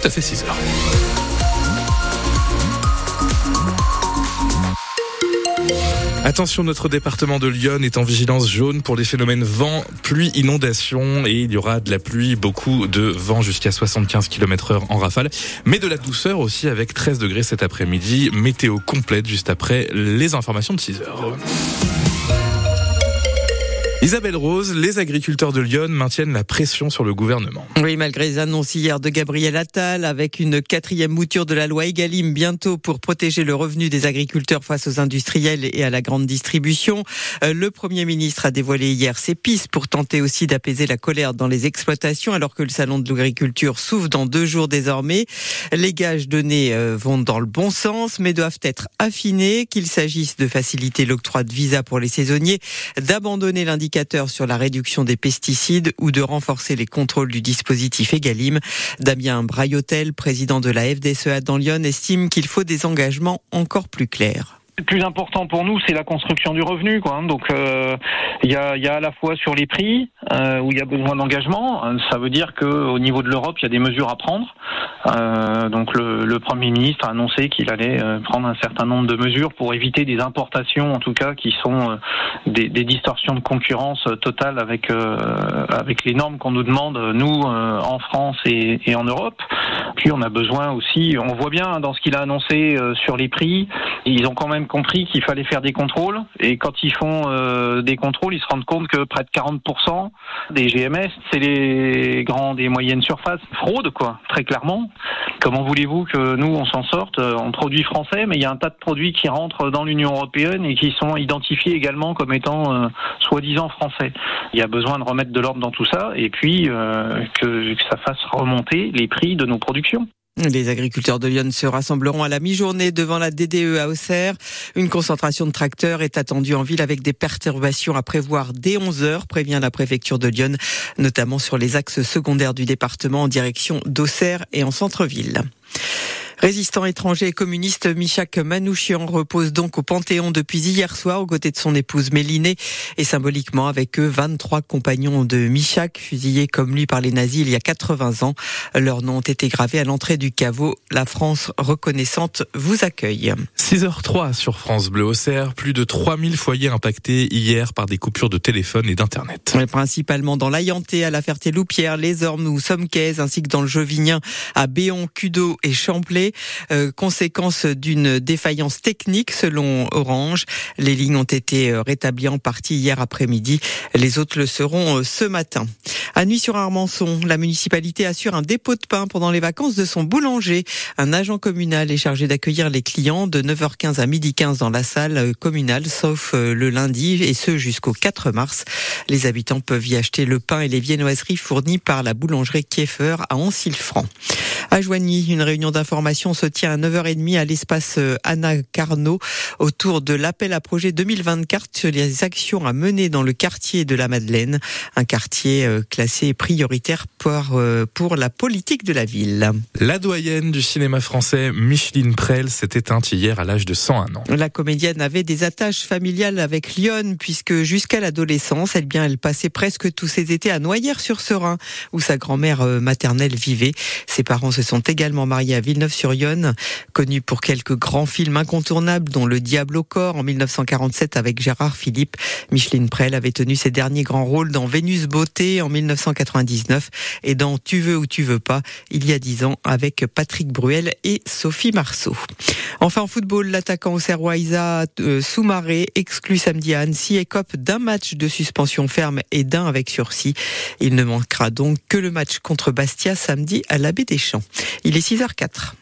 tout à fait 6 heures. Attention, notre département de Lyon est en vigilance jaune pour les phénomènes vent, pluie, inondation et il y aura de la pluie, beaucoup de vent jusqu'à 75 km heure en rafale, mais de la douceur aussi avec 13 degrés cet après-midi. Météo complète juste après les informations de 6 heures. Isabelle Rose, les agriculteurs de Lyon maintiennent la pression sur le gouvernement. Oui, malgré les annonces hier de Gabriel Attal, avec une quatrième mouture de la loi Egalim bientôt pour protéger le revenu des agriculteurs face aux industriels et à la grande distribution, euh, le Premier ministre a dévoilé hier ses pistes pour tenter aussi d'apaiser la colère dans les exploitations, alors que le salon de l'agriculture s'ouvre dans deux jours désormais. Les gages donnés euh, vont dans le bon sens, mais doivent être affinés, qu'il s'agisse de faciliter l'octroi de visa pour les saisonniers, d'abandonner l'indication sur la réduction des pesticides ou de renforcer les contrôles du dispositif Egalim. Damien Braillotel, président de la FDSEA dans Lyon, estime qu'il faut des engagements encore plus clairs. Le plus important pour nous, c'est la construction du revenu. Quoi. Donc, euh, il y, a, y, a, à la fois sur les prix euh, où il y a besoin d'engagement. Ça veut dire qu'au niveau de l'Europe, il y a des mesures à prendre. Euh, donc, le, le, Premier ministre a annoncé qu'il allait euh, prendre un certain nombre de mesures pour éviter des importations, en tout cas, qui sont euh, des, des, distorsions de concurrence totale avec euh, avec les normes qu'on nous demande nous en France et, et, en Europe. Puis, on a besoin aussi. On voit bien dans ce qu'il a annoncé sur les prix, ils ont quand même compris qu'il fallait faire des contrôles. Et quand ils font euh, des contrôles, ils se rendent compte que près de 40% des GMS, c'est les grandes et moyennes surfaces. Fraude, quoi, très clairement. Comment voulez-vous que nous, on s'en sorte? On euh, produit français, mais il y a un tas de produits qui rentrent dans l'Union européenne et qui sont identifiés également comme étant euh, soi-disant français. Il y a besoin de remettre de l'ordre dans tout ça et puis euh, que, que ça fasse remonter les prix de nos productions. Les agriculteurs de Lyon se rassembleront à la mi-journée devant la DDE à Auxerre. Une concentration de tracteurs est attendue en ville avec des perturbations à prévoir dès 11 heures, prévient la préfecture de Lyon, notamment sur les axes secondaires du département en direction d'Auxerre et en centre-ville. Résistant étranger et communiste, Michak Manouchian repose donc au Panthéon depuis hier soir aux côtés de son épouse Mélinée et symboliquement avec eux 23 compagnons de Michak fusillés comme lui par les nazis il y a 80 ans. Leurs noms ont été gravés à l'entrée du caveau. La France reconnaissante vous accueille. 6h03 sur France Bleu Auxerre, plus de 3000 foyers impactés hier par des coupures de téléphone et d'internet. Principalement dans l'Ayanté, à la Ferté-Loupière, les Ormes ou Somquez, ainsi que dans le Jovinien, à Béon, Cudo et Champlay. Euh, conséquence d'une défaillance technique selon Orange. Les lignes ont été euh, rétablies en partie hier après-midi. Les autres le seront euh, ce matin. À Nuit-sur-Armançon, la municipalité assure un dépôt de pain pendant les vacances de son boulanger. Un agent communal est chargé d'accueillir les clients de 9h15 à 12h15 dans la salle communale, sauf le lundi, et ce jusqu'au 4 mars. Les habitants peuvent y acheter le pain et les viennoiseries fournies par la boulangerie Kieffer à Ancille-Franc. À Joigny, une réunion d'information se tient à 9h30 à l'espace euh, Anna Carnot autour de l'appel à projet 2024 sur les actions à mener dans le quartier de la Madeleine, un quartier euh, classé prioritaire pour, euh, pour la politique de la ville. La doyenne du cinéma français, Micheline Prel, s'est éteinte hier à l'âge de 101 ans. La comédienne avait des attaches familiales avec Lyon puisque jusqu'à l'adolescence, elle, bien, elle passait presque tous ses étés à Noyères-sur-Serein où sa grand-mère maternelle vivait. Ses parents se sont également mariés à Villeneuve-sur-Yonne, connu pour quelques grands films incontournables, dont Le Diable au corps en 1947 avec Gérard Philippe. Micheline Prel avait tenu ses derniers grands rôles dans Vénus Beauté en 1999 et dans Tu veux ou tu veux pas il y a dix ans avec Patrick Bruel et Sophie Marceau. Enfin en football, l'attaquant au Isa euh, Soumaré exclut samedi à Annecy et cope d'un match de suspension ferme et d'un avec sursis. Il ne manquera donc que le match contre Bastia samedi à l'Abbé des Champs. Il est 6h04.